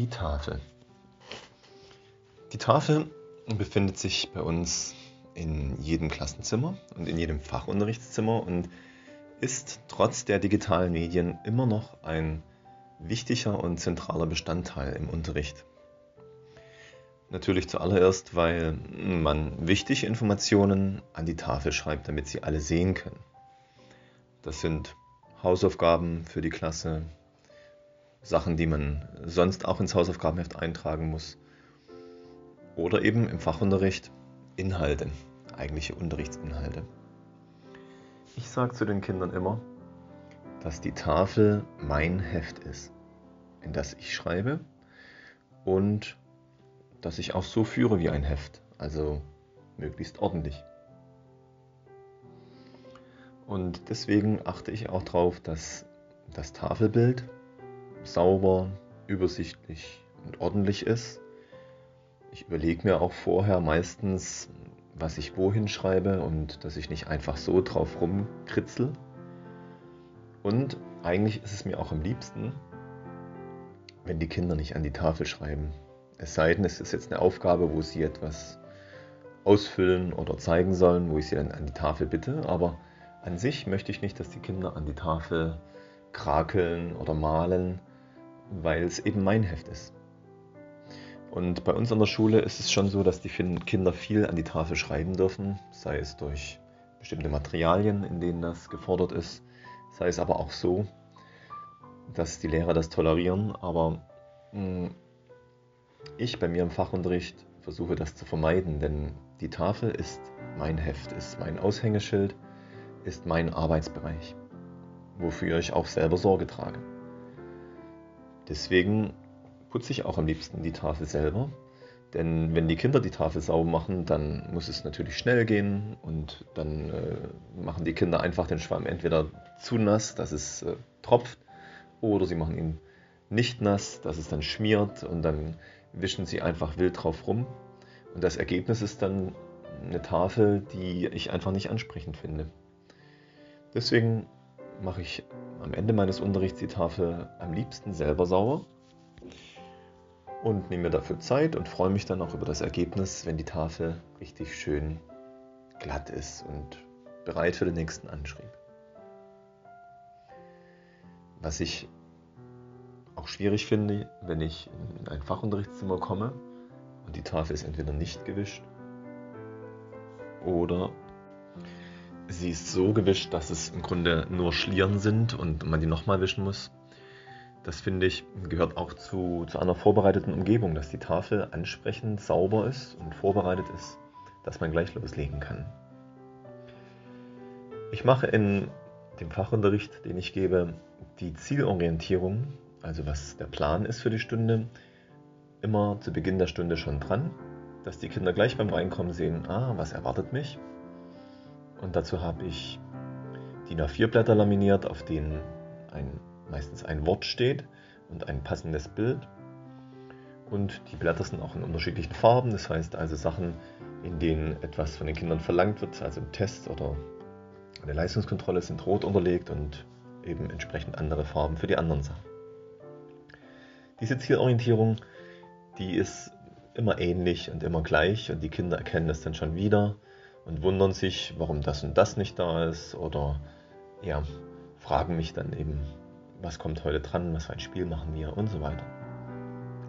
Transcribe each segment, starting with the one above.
Die Tafel. Die Tafel befindet sich bei uns in jedem Klassenzimmer und in jedem Fachunterrichtszimmer und ist trotz der digitalen Medien immer noch ein wichtiger und zentraler Bestandteil im Unterricht. Natürlich zuallererst, weil man wichtige Informationen an die Tafel schreibt, damit sie alle sehen können. Das sind Hausaufgaben für die Klasse, Sachen, die man sonst auch ins Hausaufgabenheft eintragen muss. Oder eben im Fachunterricht Inhalte, eigentliche Unterrichtsinhalte. Ich sage zu den Kindern immer, dass die Tafel mein Heft ist, in das ich schreibe und dass ich auch so führe wie ein Heft, also möglichst ordentlich. Und deswegen achte ich auch darauf, dass das Tafelbild sauber, übersichtlich und ordentlich ist. Ich überlege mir auch vorher meistens, was ich wohin schreibe und dass ich nicht einfach so drauf rumkritzel. Und eigentlich ist es mir auch am liebsten, wenn die Kinder nicht an die Tafel schreiben. Es sei denn, es ist jetzt eine Aufgabe, wo sie etwas ausfüllen oder zeigen sollen, wo ich sie dann an die Tafel bitte. Aber an sich möchte ich nicht, dass die Kinder an die Tafel krakeln oder malen, weil es eben mein Heft ist. Und bei uns an der Schule ist es schon so, dass die Kinder viel an die Tafel schreiben dürfen, sei es durch bestimmte Materialien, in denen das gefordert ist, sei es aber auch so, dass die Lehrer das tolerieren. Aber hm, ich bei mir im Fachunterricht versuche das zu vermeiden, denn die Tafel ist mein Heft, ist mein Aushängeschild, ist mein Arbeitsbereich, wofür ich auch selber Sorge trage. Deswegen putze ich auch am liebsten die Tafel selber. Denn wenn die Kinder die Tafel sauber machen, dann muss es natürlich schnell gehen und dann äh, machen die Kinder einfach den Schwamm entweder zu nass, dass es äh, tropft, oder sie machen ihn nicht nass, dass es dann schmiert und dann wischen sie einfach wild drauf rum. Und das Ergebnis ist dann eine Tafel, die ich einfach nicht ansprechend finde. Deswegen mache ich am Ende meines Unterrichts die Tafel am liebsten selber sauber und nehme mir dafür Zeit und freue mich dann auch über das Ergebnis, wenn die Tafel richtig schön glatt ist und bereit für den nächsten Anschrieb. Was ich auch schwierig finde, wenn ich in ein Fachunterrichtszimmer komme und die Tafel ist entweder nicht gewischt oder sie ist so gewischt, dass es im Grunde nur Schlieren sind und man die nochmal wischen muss. Das finde ich gehört auch zu, zu einer vorbereiteten Umgebung, dass die Tafel ansprechend sauber ist und vorbereitet ist, dass man gleich loslegen kann. Ich mache in dem Fachunterricht, den ich gebe, die Zielorientierung, also was der Plan ist für die Stunde, immer zu Beginn der Stunde schon dran, dass die Kinder gleich beim Reinkommen sehen, ah, was erwartet mich und dazu habe ich DIN A4-Blätter laminiert, auf denen ein, meistens ein Wort steht und ein passendes Bild. Und die Blätter sind auch in unterschiedlichen Farben, das heißt also Sachen, in denen etwas von den Kindern verlangt wird, also im Test oder eine Leistungskontrolle sind rot unterlegt und eben entsprechend andere Farben für die anderen Sachen. Diese Zielorientierung, die ist immer ähnlich und immer gleich und die Kinder erkennen es dann schon wieder und wundern sich, warum das und das nicht da ist oder ja, fragen mich dann eben, was kommt heute dran, was für ein Spiel machen wir und so weiter.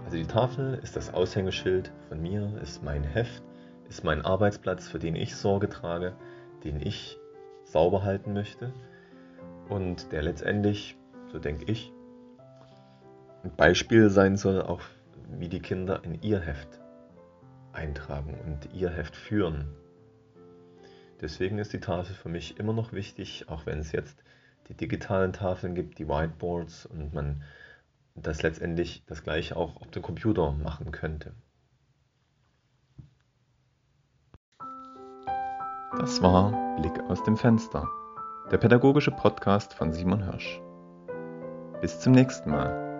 Also die Tafel ist das Aushängeschild von mir, ist mein Heft, ist mein Arbeitsplatz, für den ich Sorge trage, den ich sauber halten möchte und der letztendlich, so denke ich, ein Beispiel sein soll, auch wie die Kinder in ihr Heft eintragen und ihr Heft führen Deswegen ist die Tafel für mich immer noch wichtig, auch wenn es jetzt die digitalen Tafeln gibt, die Whiteboards und man das letztendlich das gleiche auch auf dem Computer machen könnte. Das war Blick aus dem Fenster, der pädagogische Podcast von Simon Hirsch. Bis zum nächsten Mal.